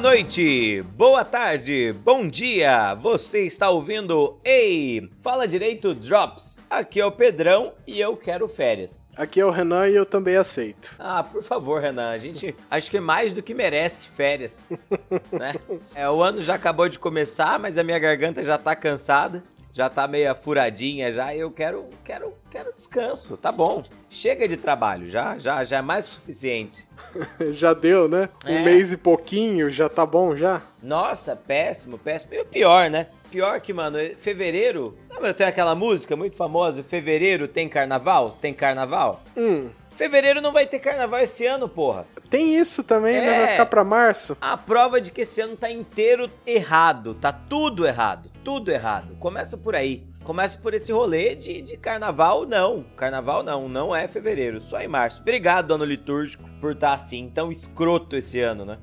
Boa noite, boa tarde, bom dia. Você está ouvindo Ei, fala direito Drops. Aqui é o Pedrão e eu quero férias. Aqui é o Renan e eu também aceito. Ah, por favor, Renan, a gente acho que é mais do que merece férias, né? É, o ano já acabou de começar, mas a minha garganta já tá cansada já tá meio furadinha já, eu quero, quero, quero descanso, tá bom. Chega de trabalho, já, já, já é mais suficiente. já deu, né? Um é. mês e pouquinho, já tá bom já? Nossa, péssimo, péssimo. E o pior, né? Pior que, mano, fevereiro. Lembra, tem aquela música muito famosa, Fevereiro tem carnaval? Tem carnaval? Hum. Fevereiro não vai ter carnaval esse ano, porra. Tem isso também, é, né? Vai ficar pra março. A prova de que esse ano tá inteiro errado. Tá tudo errado. Tudo errado. Começa por aí. Começa por esse rolê de, de carnaval, não. Carnaval não, não é fevereiro, só em março. Obrigado, ano litúrgico, por estar assim, tão escroto esse ano, né?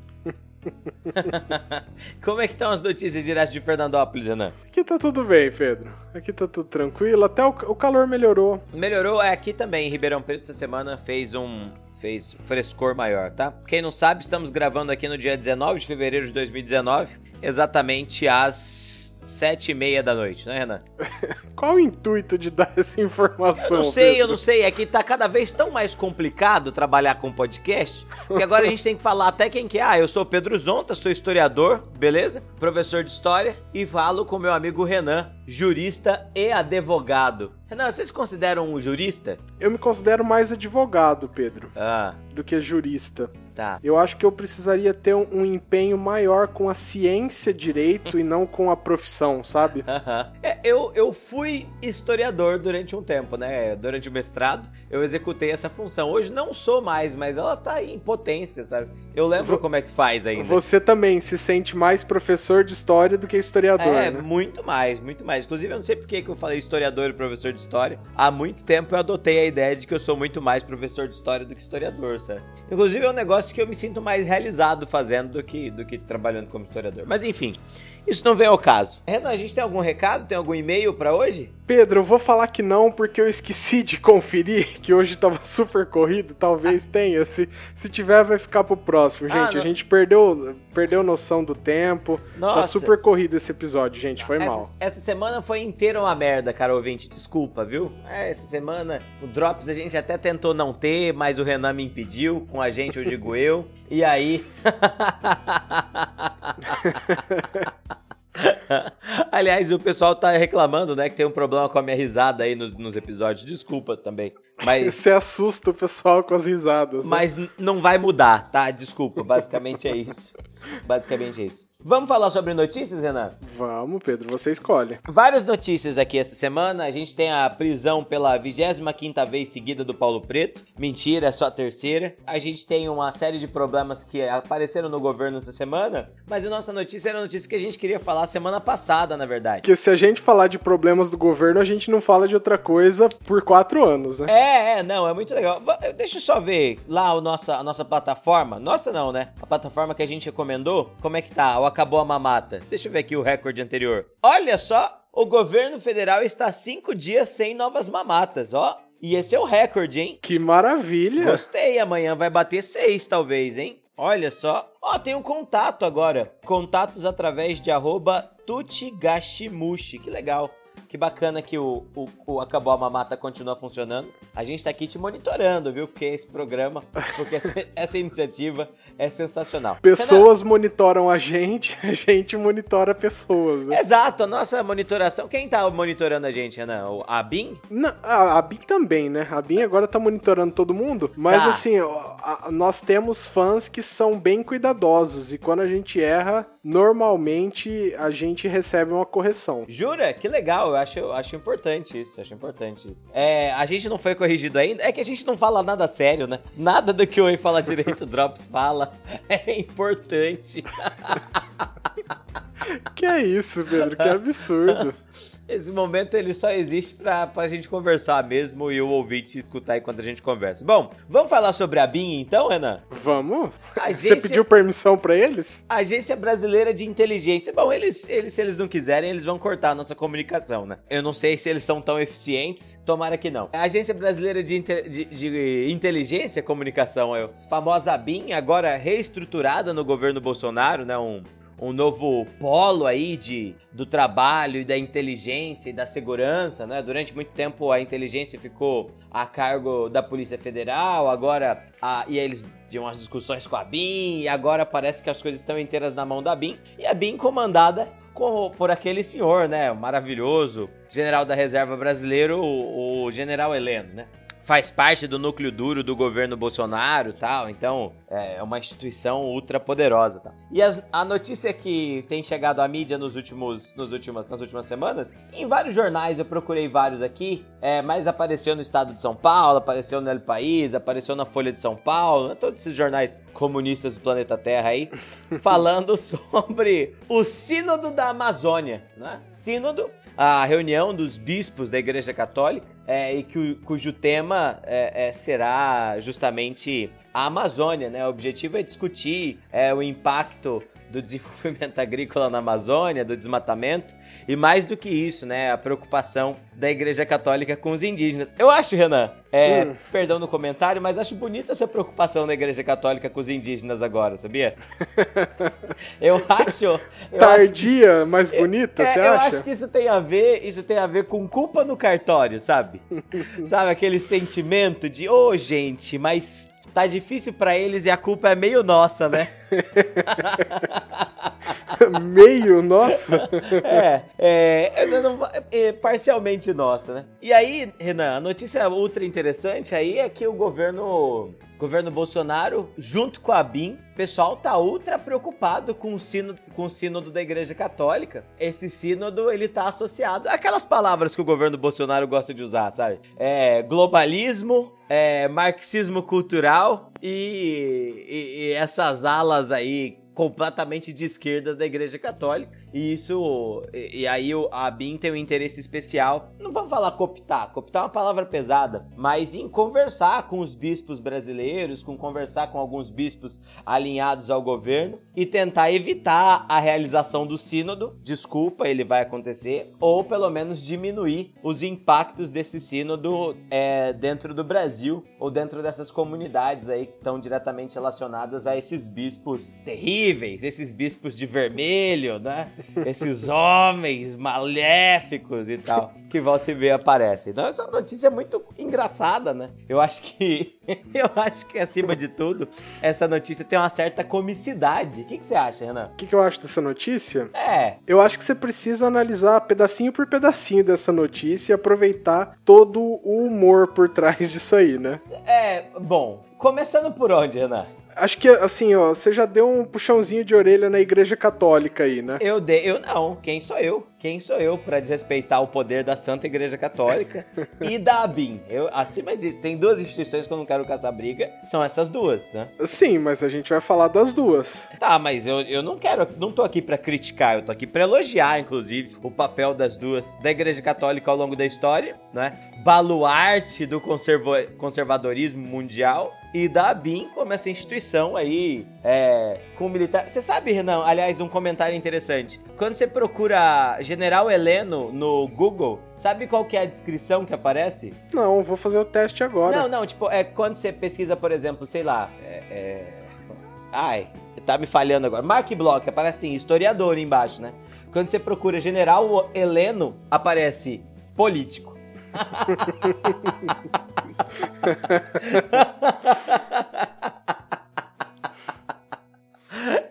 Como é que estão as notícias direto de Fernandópolis, Renan? Aqui tá tudo bem, Pedro. Aqui tá tudo tranquilo, até o, o calor melhorou. Melhorou, é aqui também. Em Ribeirão Preto essa semana fez um fez frescor maior, tá? Quem não sabe, estamos gravando aqui no dia 19 de fevereiro de 2019, exatamente às sete e meia da noite, né, Renan? Qual o intuito de dar essa informação? Eu não sei, Pedro? eu não sei. É que tá cada vez tão mais complicado trabalhar com podcast, que agora a gente tem que falar até quem que é. Ah, eu sou Pedro Zonta, sou historiador, beleza? Professor de história e falo com meu amigo Renan, jurista e advogado. Renan, vocês consideram um jurista? Eu me considero mais advogado, Pedro, ah. do que jurista. Tá. Eu acho que eu precisaria ter um, um empenho maior com a ciência direito e não com a profissão, sabe? é, eu, eu fui historiador durante um tempo, né? Durante o mestrado, eu executei essa função. Hoje não sou mais, mas ela tá em potência, sabe? Eu lembro como é que faz ainda. Você também se sente mais professor de história do que historiador, É, né? muito mais, muito mais. Inclusive, eu não sei por que eu falei historiador e professor de história. Há muito tempo eu adotei a ideia de que eu sou muito mais professor de história do que historiador, sabe? Inclusive, é um negócio negócio que eu me sinto mais realizado fazendo do que, do que trabalhando como historiador. Mas enfim, isso não vem ao caso. Renan, a gente tem algum recado? Tem algum e-mail para hoje? Pedro, eu vou falar que não, porque eu esqueci de conferir, que hoje tava super corrido, talvez ah. tenha. Se, se tiver, vai ficar pro próximo, ah, gente. Ah, a gente perdeu, perdeu noção do tempo. Tá Nossa. Tá super corrido esse episódio, gente. Foi essa, mal. Essa semana foi inteira uma merda, cara ouvinte. Desculpa, viu? É, essa semana o Drops a gente até tentou não ter, mas o Renan me impediu. Com a gente, eu digo eu. E aí. Aliás, o pessoal tá reclamando, né, que tem um problema com a minha risada aí nos, nos episódios. Desculpa também. Mas... Você assusta o pessoal com as risadas. Né? Mas não vai mudar, tá? Desculpa. Basicamente é isso. Basicamente é isso. Vamos falar sobre notícias, Renan? Vamos, Pedro, você escolhe. Várias notícias aqui essa semana. A gente tem a prisão pela 25 vez seguida do Paulo Preto. Mentira, é só a terceira. A gente tem uma série de problemas que apareceram no governo essa semana. Mas a nossa notícia era a notícia que a gente queria falar semana passada, na verdade. Que se a gente falar de problemas do governo, a gente não fala de outra coisa por quatro anos, né? É, é, não, é muito legal. Deixa eu só ver lá a nossa, a nossa plataforma. Nossa, não, né? A plataforma que a gente recomendou. Como é que tá? acabou a mamata? Deixa eu ver aqui o recorde anterior. Olha só, o governo federal está cinco dias sem novas mamatas, ó. E esse é o recorde, hein? Que maravilha! Gostei, amanhã vai bater seis, talvez, hein? Olha só. Ó, tem um contato agora. Contatos através de arroba Tutigashimushi. Que legal. Que bacana que o, o, o Acabou a Mamata continua funcionando. A gente tá aqui te monitorando, viu? Porque esse programa, porque essa, essa iniciativa é sensacional. Pessoas Renan... monitoram a gente, a gente monitora pessoas, né? Exato, a nossa monitoração. Quem tá monitorando a gente, Renan? A BIM? Não, a, a BIM também, né? A BIM agora tá monitorando todo mundo, mas tá. assim, a, nós temos fãs que são bem cuidadosos e quando a gente erra, normalmente a gente recebe uma correção. Jura? Que legal, eu acho, eu acho importante isso, acho importante isso. É, a gente não foi corrigido ainda, é que a gente não fala nada sério, né? Nada do que o Oi Fala Direito Drops fala é importante. que é isso, Pedro? Que absurdo. Esse momento ele só existe pra, pra gente conversar mesmo e o ouvinte escutar enquanto a gente conversa. Bom, vamos falar sobre a BIM então, Renan? Vamos. Agência... Você pediu permissão para eles? Agência Brasileira de Inteligência. Bom, eles, eles, se eles não quiserem, eles vão cortar a nossa comunicação, né? Eu não sei se eles são tão eficientes. Tomara que não. A Agência Brasileira de, de, de Inteligência Comunicação, a famosa BIM, agora reestruturada no governo Bolsonaro, né? Um, um novo polo aí de, do trabalho e da inteligência e da segurança, né? Durante muito tempo a inteligência ficou a cargo da Polícia Federal, agora a, e eles tinham umas discussões com a BIM, e agora parece que as coisas estão inteiras na mão da BIM, e a BIM comandada com, por aquele senhor, né? Maravilhoso, general da reserva brasileiro, o, o general Heleno, né? faz parte do núcleo duro do governo Bolsonaro tal, então é uma instituição ultra poderosa. Tal. E as, a notícia que tem chegado à mídia nos últimos, nos últimas, nas últimas semanas, em vários jornais, eu procurei vários aqui, é, mas apareceu no Estado de São Paulo, apareceu no El País, apareceu na Folha de São Paulo, né, todos esses jornais comunistas do planeta Terra aí, falando sobre o Sínodo da Amazônia, né? Sínodo a reunião dos bispos da Igreja Católica, é, e que, cujo tema é, é, será justamente a Amazônia, né? O objetivo é discutir é, o impacto do desenvolvimento agrícola na Amazônia, do desmatamento, e mais do que isso, né, a preocupação da Igreja Católica com os indígenas. Eu acho, Renan, é, hum. perdão no comentário, mas acho bonita essa preocupação da Igreja Católica com os indígenas agora, sabia? eu acho. Eu Tardia, acho mais bonita, você é, acha? Eu acho que isso tem a ver, isso tem a ver com culpa no cartório, sabe? sabe aquele sentimento de, ô oh, gente, mas tá difícil para eles e a culpa é meio nossa, né? meio nossa? É, é, é, parcialmente nossa, né? E aí, Renan, a notícia ultra interessante aí é que o governo governo Bolsonaro, junto com a BIM, o pessoal tá ultra preocupado com o, sino, com o sínodo da Igreja Católica. Esse sínodo, ele tá associado àquelas palavras que o governo Bolsonaro gosta de usar, sabe? É, globalismo, é, marxismo cultural e, e, e essas alas aí completamente de esquerda da Igreja Católica. E isso. E, e aí a BIM tem um interesse especial. Não vamos falar cooptar, cooptar é uma palavra pesada, mas em conversar com os bispos brasileiros, com conversar com alguns bispos alinhados ao governo e tentar evitar a realização do sínodo. Desculpa, ele vai acontecer, ou pelo menos diminuir os impactos desse sínodo é, dentro do Brasil ou dentro dessas comunidades aí que estão diretamente relacionadas a esses bispos terríveis, esses bispos de vermelho, né? Esses homens maléficos e tal, que volta e meia aparecem. Então, essa é uma notícia muito engraçada, né? Eu acho que, eu acho que acima de tudo, essa notícia tem uma certa comicidade. O que, que você acha, Renan? O que, que eu acho dessa notícia? É. Eu acho que você precisa analisar pedacinho por pedacinho dessa notícia e aproveitar todo o humor por trás disso aí, né? É, bom, começando por onde, Renan? Acho que, assim, ó, você já deu um puxãozinho de orelha na igreja católica aí, né? Eu dei, eu não. Quem sou eu? Quem sou eu para desrespeitar o poder da Santa Igreja Católica e da ABIN? Eu, acima de. Tem duas instituições que eu não quero caçar briga, são essas duas, né? Sim, mas a gente vai falar das duas. Tá, mas eu, eu não quero. Não tô aqui para criticar, eu tô aqui para elogiar, inclusive, o papel das duas, da Igreja Católica ao longo da história, né? Baluarte do conservadorismo mundial e da ABIN como essa instituição aí é, com militar. Você sabe, Renan, aliás, um comentário interessante. Quando você procura General Heleno no Google, sabe qual que é a descrição que aparece? Não, vou fazer o teste agora. Não, não, tipo, é quando você pesquisa, por exemplo, sei lá, é, é... Ai, tá me falhando agora. Mark Block, aparece assim, historiador embaixo, né? Quando você procura General Heleno, aparece político.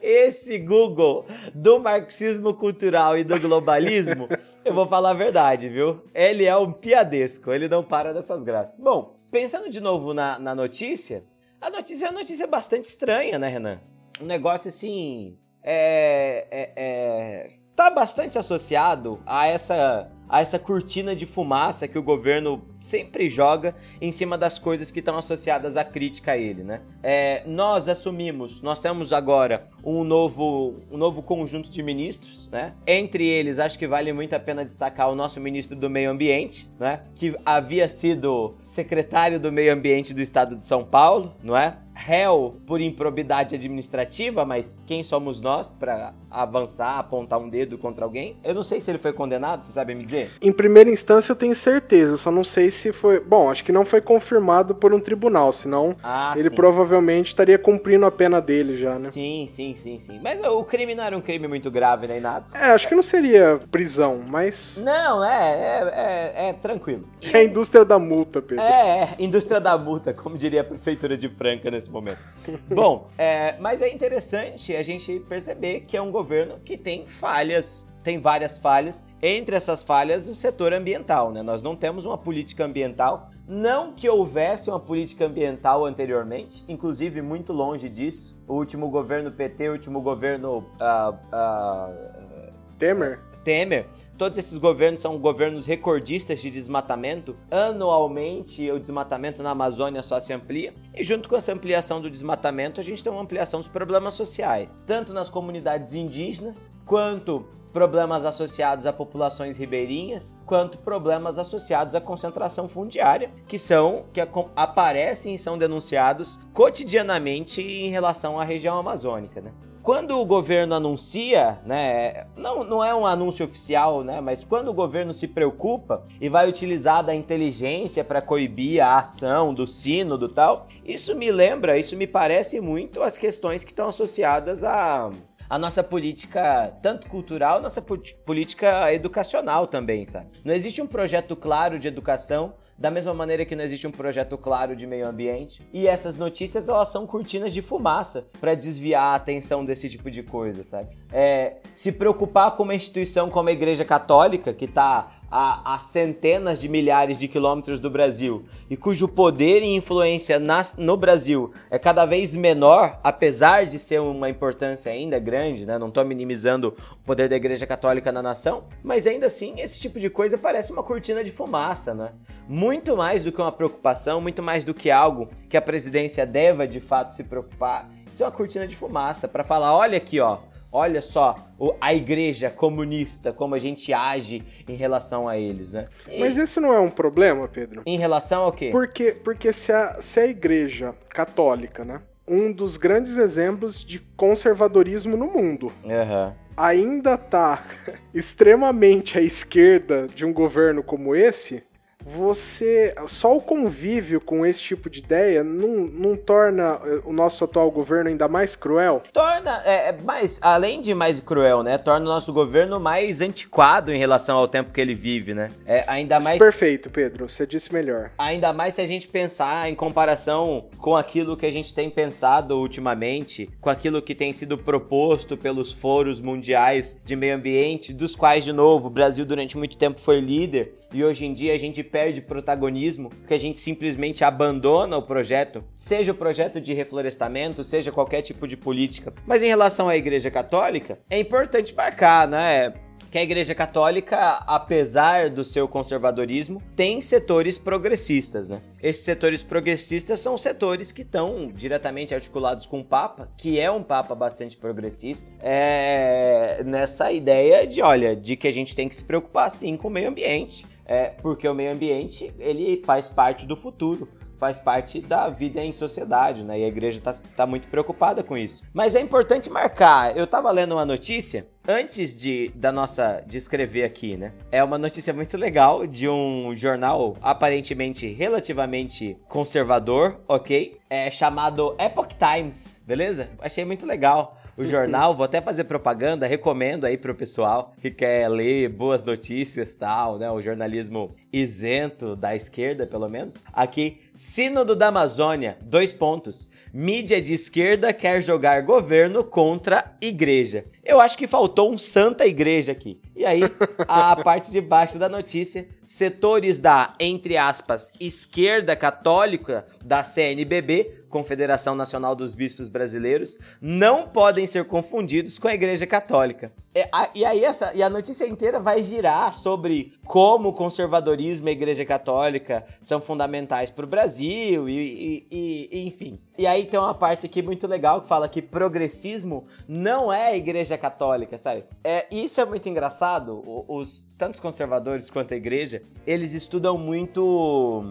Esse Google do marxismo cultural e do globalismo, eu vou falar a verdade, viu? Ele é um piadesco, ele não para dessas graças. Bom, pensando de novo na, na notícia, a notícia é uma notícia bastante estranha, né, Renan? Um negócio assim. É, é, é, tá bastante associado a essa a essa cortina de fumaça que o governo sempre joga em cima das coisas que estão associadas à crítica a ele, né? É, nós assumimos, nós temos agora um novo, um novo conjunto de ministros, né? Entre eles, acho que vale muito a pena destacar o nosso ministro do Meio Ambiente, né? Que havia sido secretário do Meio Ambiente do Estado de São Paulo, não é? Réu por improbidade administrativa, mas quem somos nós para avançar, apontar um dedo contra alguém? Eu não sei se ele foi condenado, você sabe me dizer? Em primeira instância eu tenho certeza, só não sei se foi. Bom, acho que não foi confirmado por um tribunal, senão ah, ele sim. provavelmente estaria cumprindo a pena dele já, né? Sim, sim, sim, sim. Mas o crime não era um crime muito grave nem nada. É, acho que não seria prisão, mas. Não, é, é, é, é tranquilo. É a indústria da multa, Pedro. É, é, indústria da multa, como diria a prefeitura de Franca nesse momento. Bom, é, mas é interessante a gente perceber que é um governo que tem falhas tem várias falhas. Entre essas falhas, o setor ambiental, né? Nós não temos uma política ambiental. Não que houvesse uma política ambiental anteriormente, inclusive muito longe disso. O último governo PT, o último governo. Uh, uh, Temer? Temer, todos esses governos são governos recordistas de desmatamento. Anualmente, o desmatamento na Amazônia só se amplia. E junto com essa ampliação do desmatamento, a gente tem uma ampliação dos problemas sociais, tanto nas comunidades indígenas, quanto problemas associados a populações ribeirinhas, quanto problemas associados à concentração fundiária, que são que aparecem e são denunciados cotidianamente em relação à região amazônica, né? Quando o governo anuncia, né, não, não é um anúncio oficial, né, mas quando o governo se preocupa e vai utilizar da inteligência para coibir a ação do sino do tal, isso me lembra, isso me parece muito as questões que estão associadas a a nossa política, tanto cultural, nossa política educacional também, sabe? Não existe um projeto claro de educação da mesma maneira que não existe um projeto claro de meio ambiente. E essas notícias, elas são cortinas de fumaça para desviar a atenção desse tipo de coisa, sabe? É, se preocupar com uma instituição como a Igreja Católica, que está a, a, centenas de milhares de quilômetros do Brasil e cujo poder e influência nas, no Brasil é cada vez menor, apesar de ser uma importância ainda grande, né? não estou minimizando o poder da Igreja Católica na nação, mas ainda assim esse tipo de coisa parece uma cortina de fumaça, né? Muito mais do que uma preocupação, muito mais do que algo que a presidência deva de fato se preocupar. Isso é uma cortina de fumaça para falar, olha aqui, ó, Olha só a igreja comunista, como a gente age em relação a eles, né? Mas esse não é um problema, Pedro? Em relação ao quê? Porque, porque se, a, se a igreja católica, né? Um dos grandes exemplos de conservadorismo no mundo. Uhum. Ainda tá extremamente à esquerda de um governo como esse, você só o convívio com esse tipo de ideia não, não torna eh, o nosso atual governo ainda mais cruel? Torna, é, é, mais, além de mais cruel, né? Torna o nosso governo mais antiquado em relação ao tempo que ele vive, né? É, ainda mais. Perfeito, Pedro. Você disse melhor. Ainda mais se a gente pensar em comparação com aquilo que a gente tem pensado ultimamente, com aquilo que tem sido proposto pelos foros mundiais de meio ambiente, dos quais, de novo, o Brasil durante muito tempo foi líder e hoje em dia a gente perde protagonismo, porque a gente simplesmente abandona o projeto, seja o projeto de reflorestamento, seja qualquer tipo de política. Mas em relação à Igreja Católica, é importante marcar, né? que a Igreja Católica, apesar do seu conservadorismo, tem setores progressistas, né? Esses setores progressistas são setores que estão diretamente articulados com o Papa, que é um Papa bastante progressista, é... nessa ideia de, olha, de que a gente tem que se preocupar sim com o meio ambiente é, porque o meio ambiente ele faz parte do futuro, faz parte da vida em sociedade, né? E a igreja está tá muito preocupada com isso. Mas é importante marcar. Eu estava lendo uma notícia antes de da nossa de escrever aqui, né? É uma notícia muito legal de um jornal aparentemente relativamente conservador, ok? É chamado Epoch Times, beleza? Achei muito legal o jornal, vou até fazer propaganda, recomendo aí pro pessoal que quer ler boas notícias e tal, né? O jornalismo isento da esquerda, pelo menos. Aqui, Sínodo da Amazônia, dois pontos. Mídia de esquerda quer jogar governo contra igreja. Eu acho que faltou um santa igreja aqui. E aí, a parte de baixo da notícia, setores da, entre aspas, esquerda católica da CNBB Confederação Nacional dos Bispos Brasileiros, não podem ser confundidos com a Igreja Católica. É, e aí essa, e a notícia inteira vai girar sobre como o conservadorismo e a Igreja Católica são fundamentais para o Brasil e, e, e, enfim. E aí tem uma parte aqui muito legal que fala que progressismo não é a Igreja Católica, sabe? É, isso é muito engraçado. Os tantos conservadores quanto a Igreja, eles estudam muito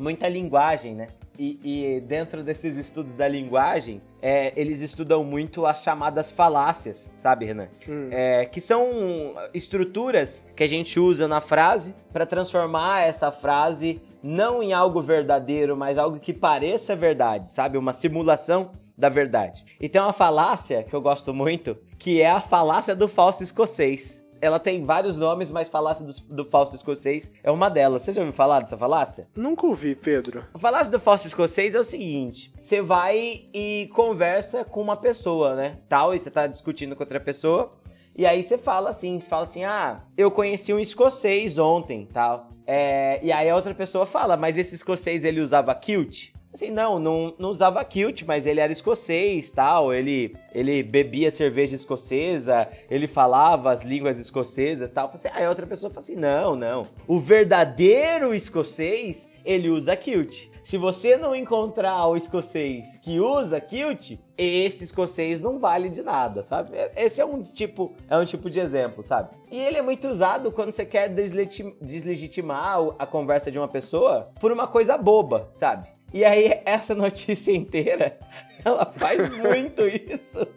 muita linguagem, né? E, e, dentro desses estudos da linguagem, é, eles estudam muito as chamadas falácias, sabe, Renan? Hum. É, que são estruturas que a gente usa na frase para transformar essa frase não em algo verdadeiro, mas algo que pareça verdade, sabe? Uma simulação da verdade. E tem uma falácia que eu gosto muito, que é a falácia do falso escocês ela tem vários nomes, mas falácia do, do falso escocês é uma delas. Você já ouviu falar dessa falácia? Nunca ouvi, Pedro. A falácia do falso escocês é o seguinte: você vai e conversa com uma pessoa, né? Tal, e você tá discutindo com outra pessoa. E aí você fala assim, você fala assim, ah, eu conheci um escocês ontem, tal. É, e aí a outra pessoa fala, mas esse escocês ele usava kilt? Assim, não, não, não usava kilt, mas ele era escocês, tal, ele, ele bebia cerveja escocesa, ele falava as línguas escocesas, tal. Assim, aí outra pessoa fala assim, não, não. O verdadeiro escocês, ele usa kilt. Se você não encontrar o escocês que usa kilt, esse escocês não vale de nada, sabe? Esse é um tipo, é um tipo de exemplo, sabe? E ele é muito usado quando você quer deslegitimar a conversa de uma pessoa por uma coisa boba, sabe? E aí, essa notícia inteira, ela faz muito isso.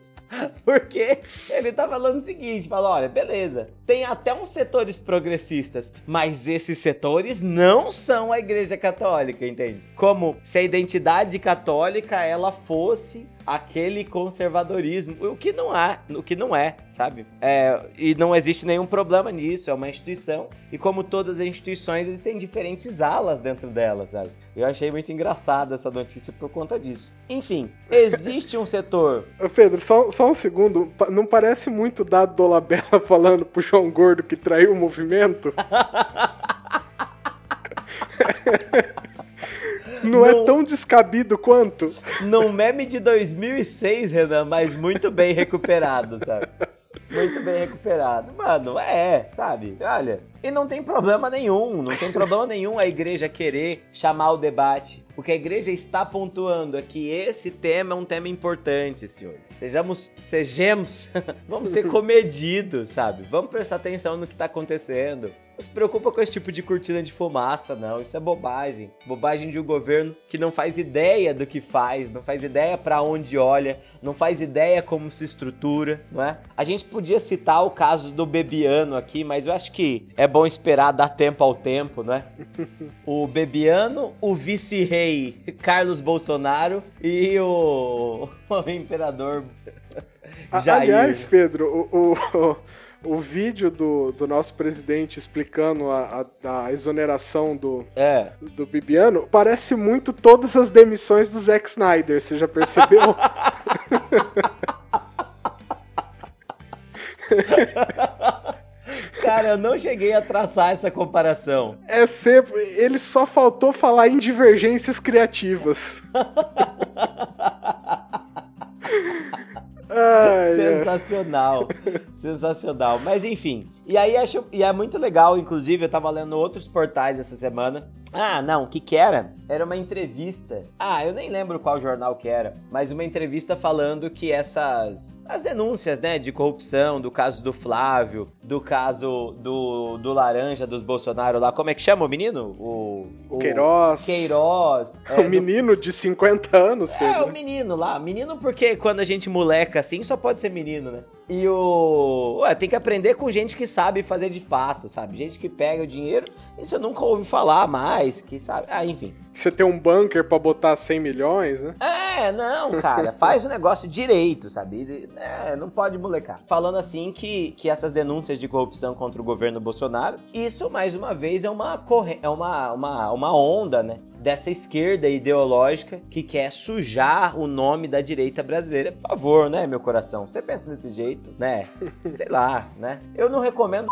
Porque ele tá falando o seguinte: fala, olha, beleza, tem até uns setores progressistas, mas esses setores não são a Igreja Católica, entende? Como se a identidade católica ela fosse aquele conservadorismo, o que não há, o que não é, sabe? É, e não existe nenhum problema nisso, é uma instituição, e como todas as instituições, existem diferentes alas dentro delas, sabe? Eu achei muito engraçada essa notícia por conta disso. Enfim, existe um setor. Pedro, só, só um segundo. Não parece muito dado Dolabella falando pro João Gordo que traiu o movimento? Não, é tão descabido quanto. Num meme de 2006, Renan, mas muito bem recuperado, sabe? Muito bem recuperado. Mano, é, sabe? Olha, e não tem problema nenhum, não tem problema nenhum a igreja querer chamar o debate. O que a igreja está pontuando é que esse tema é um tema importante, senhores. Sejamos, sejamos, vamos ser comedidos, sabe? Vamos prestar atenção no que está acontecendo. Não se preocupa com esse tipo de cortina de fumaça, não. Isso é bobagem. Bobagem de um governo que não faz ideia do que faz, não faz ideia para onde olha, não faz ideia como se estrutura, não é? A gente podia citar o caso do Bebiano aqui, mas eu acho que é bom esperar dar tempo ao tempo, né? o Bebiano, o vice-rei Carlos Bolsonaro e o, o imperador Jair. Aliás, Pedro, o, o o vídeo do, do nosso presidente explicando a, a, a exoneração do, é. do Bibiano parece muito todas as demissões do Zack Snyder, você já percebeu? Cara, eu não cheguei a traçar essa comparação. É sempre. Ele só faltou falar em divergências criativas. Ai, Sensacional. Sensacional. Mas enfim. E aí acho, e é muito legal, inclusive, eu tava lendo outros portais essa semana. Ah, não, o que que era? Era uma entrevista. Ah, eu nem lembro qual jornal que era, mas uma entrevista falando que essas as denúncias, né, de corrupção, do caso do Flávio, do caso do, do laranja dos Bolsonaro lá, como é que chama o menino? O, o Queiroz. Queiroz. É, o menino do... de 50 anos, filho. É, o menino lá. Menino porque quando a gente moleca assim, só pode ser menino, né? E o. Ué, tem que aprender com gente que sabe fazer de fato, sabe? Gente que pega o dinheiro, isso eu nunca ouvi falar mais, que sabe. Ah, enfim. Você tem um bunker para botar 100 milhões, né? É, não, cara. faz o negócio direito, sabe? É, não pode molecar. Falando assim que, que essas denúncias de corrupção contra o governo Bolsonaro, isso, mais uma vez, é uma, corre... é uma, uma, uma onda, né? Dessa esquerda ideológica que quer sujar o nome da direita brasileira. Por favor, né, meu coração? Você pensa desse jeito, né? Sei lá, né? Eu não recomendo,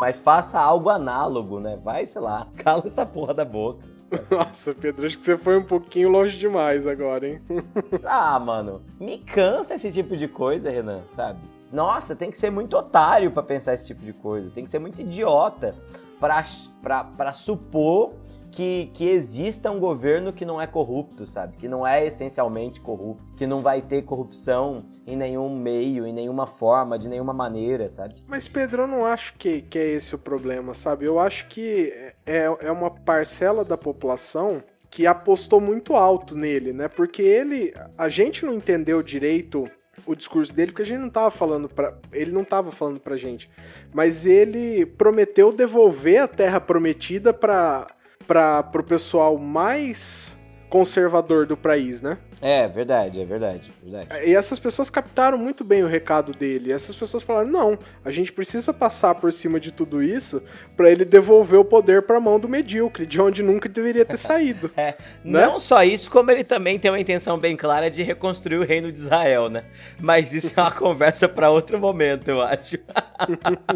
mas faça algo análogo, né? Vai, sei lá, cala essa porra da boca. Nossa, Pedro, acho que você foi um pouquinho longe demais agora, hein? ah, mano, me cansa esse tipo de coisa, Renan, sabe? Nossa, tem que ser muito otário para pensar esse tipo de coisa. Tem que ser muito idiota para supor que, que exista um governo que não é corrupto, sabe? Que não é essencialmente corrupto, que não vai ter corrupção em nenhum meio, em nenhuma forma, de nenhuma maneira, sabe? Mas, Pedro, eu não acho que, que é esse o problema, sabe? Eu acho que é, é uma parcela da população que apostou muito alto nele, né? Porque ele. A gente não entendeu direito o discurso dele, porque a gente não tava falando para ele não tava falando pra gente, mas ele prometeu devolver a terra prometida para para pro pessoal mais conservador do país, né? É, verdade, é verdade, verdade. E essas pessoas captaram muito bem o recado dele. Essas pessoas falaram: não, a gente precisa passar por cima de tudo isso para ele devolver o poder para a mão do medíocre, de onde nunca deveria ter saído. é, né? Não só isso, como ele também tem uma intenção bem clara de reconstruir o reino de Israel, né? Mas isso é uma conversa para outro momento, eu acho.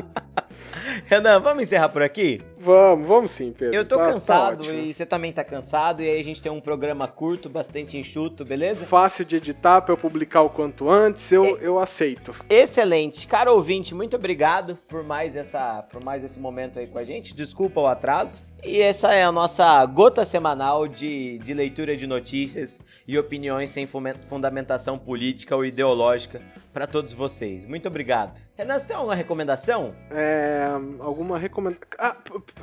Renan, vamos encerrar por aqui? Vamos, vamos sim, Pedro. Eu tô tá, tá cansado tá e você também tá cansado, e aí a gente tem um programa curto, bastante enxuto, beleza? Fácil de editar pra eu publicar o quanto antes, eu, é... eu aceito. Excelente. Caro ouvinte, muito obrigado por mais, essa, por mais esse momento aí com a gente. Desculpa o atraso. E essa é a nossa gota semanal de, de leitura de notícias e opiniões sem fundamentação política ou ideológica para todos vocês. Muito obrigado. Renan, você tem alguma recomendação? É. Alguma recomendação. Ah,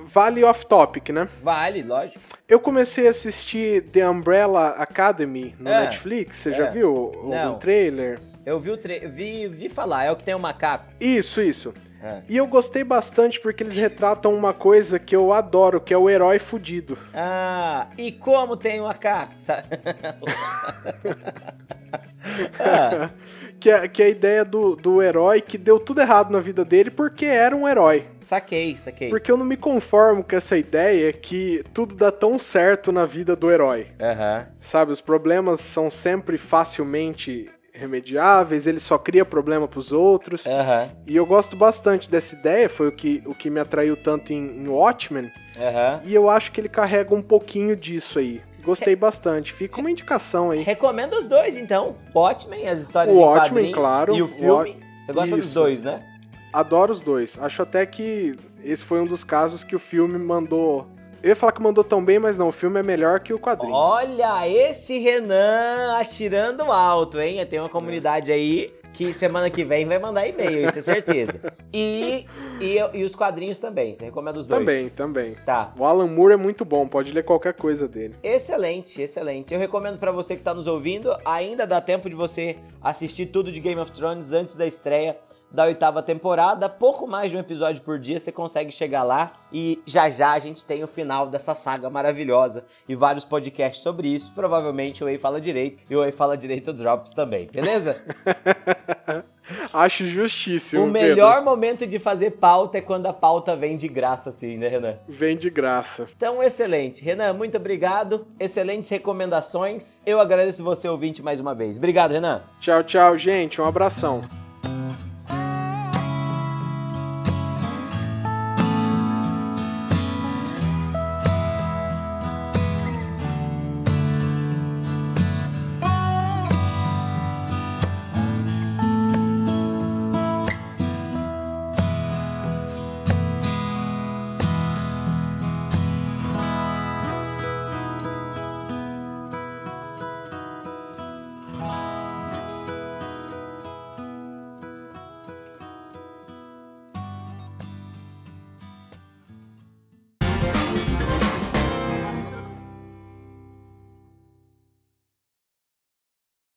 vale off-topic, né? Vale, lógico. Eu comecei a assistir The Umbrella Academy no é, Netflix. Você é. já viu Não. o trailer? Eu vi o tra... vi, vi falar, é o que tem o um macaco. Isso, isso. É. E eu gostei bastante porque eles retratam uma coisa que eu adoro, que é o herói fudido. Ah, e como tem um macaco? ah. que, é, que é a ideia do, do herói que deu tudo errado na vida dele porque era um herói. Saquei, saquei. Porque eu não me conformo com essa ideia que tudo dá tão certo na vida do herói. Uhum. Sabe, os problemas são sempre facilmente remediáveis, ele só cria problema pros outros. Uhum. E eu gosto bastante dessa ideia, foi o que, o que me atraiu tanto em, em Watchmen. Uhum. E eu acho que ele carrega um pouquinho disso aí. Gostei bastante. Fica uma indicação aí. Recomendo os dois, então. Watchmen, as histórias o Watchmen, claro. E o filme. Você gosta Isso. dos dois, né? Adoro os dois. Acho até que esse foi um dos casos que o filme mandou eu ia falar que mandou tão bem, mas não, o filme é melhor que o quadrinho. Olha, esse Renan atirando alto, hein? Tem uma comunidade aí que semana que vem vai mandar e-mail, isso é certeza. E, e, e, os quadrinhos também, você recomenda os dois? Também, também. Tá. O Alan Moore é muito bom, pode ler qualquer coisa dele. Excelente, excelente. Eu recomendo para você que tá nos ouvindo, ainda dá tempo de você assistir tudo de Game of Thrones antes da estreia da oitava temporada. Pouco mais de um episódio por dia você consegue chegar lá e já já a gente tem o final dessa saga maravilhosa e vários podcasts sobre isso. Provavelmente o Ei Fala Direito e o Ei Fala Direito Drops também, beleza? Acho justíssimo. O melhor Pedro. momento de fazer pauta é quando a pauta vem de graça, assim, né, Renan? Vem de graça. Então, excelente. Renan, muito obrigado. Excelentes recomendações. Eu agradeço você, ouvinte, mais uma vez. Obrigado, Renan. Tchau, tchau, gente. Um abração.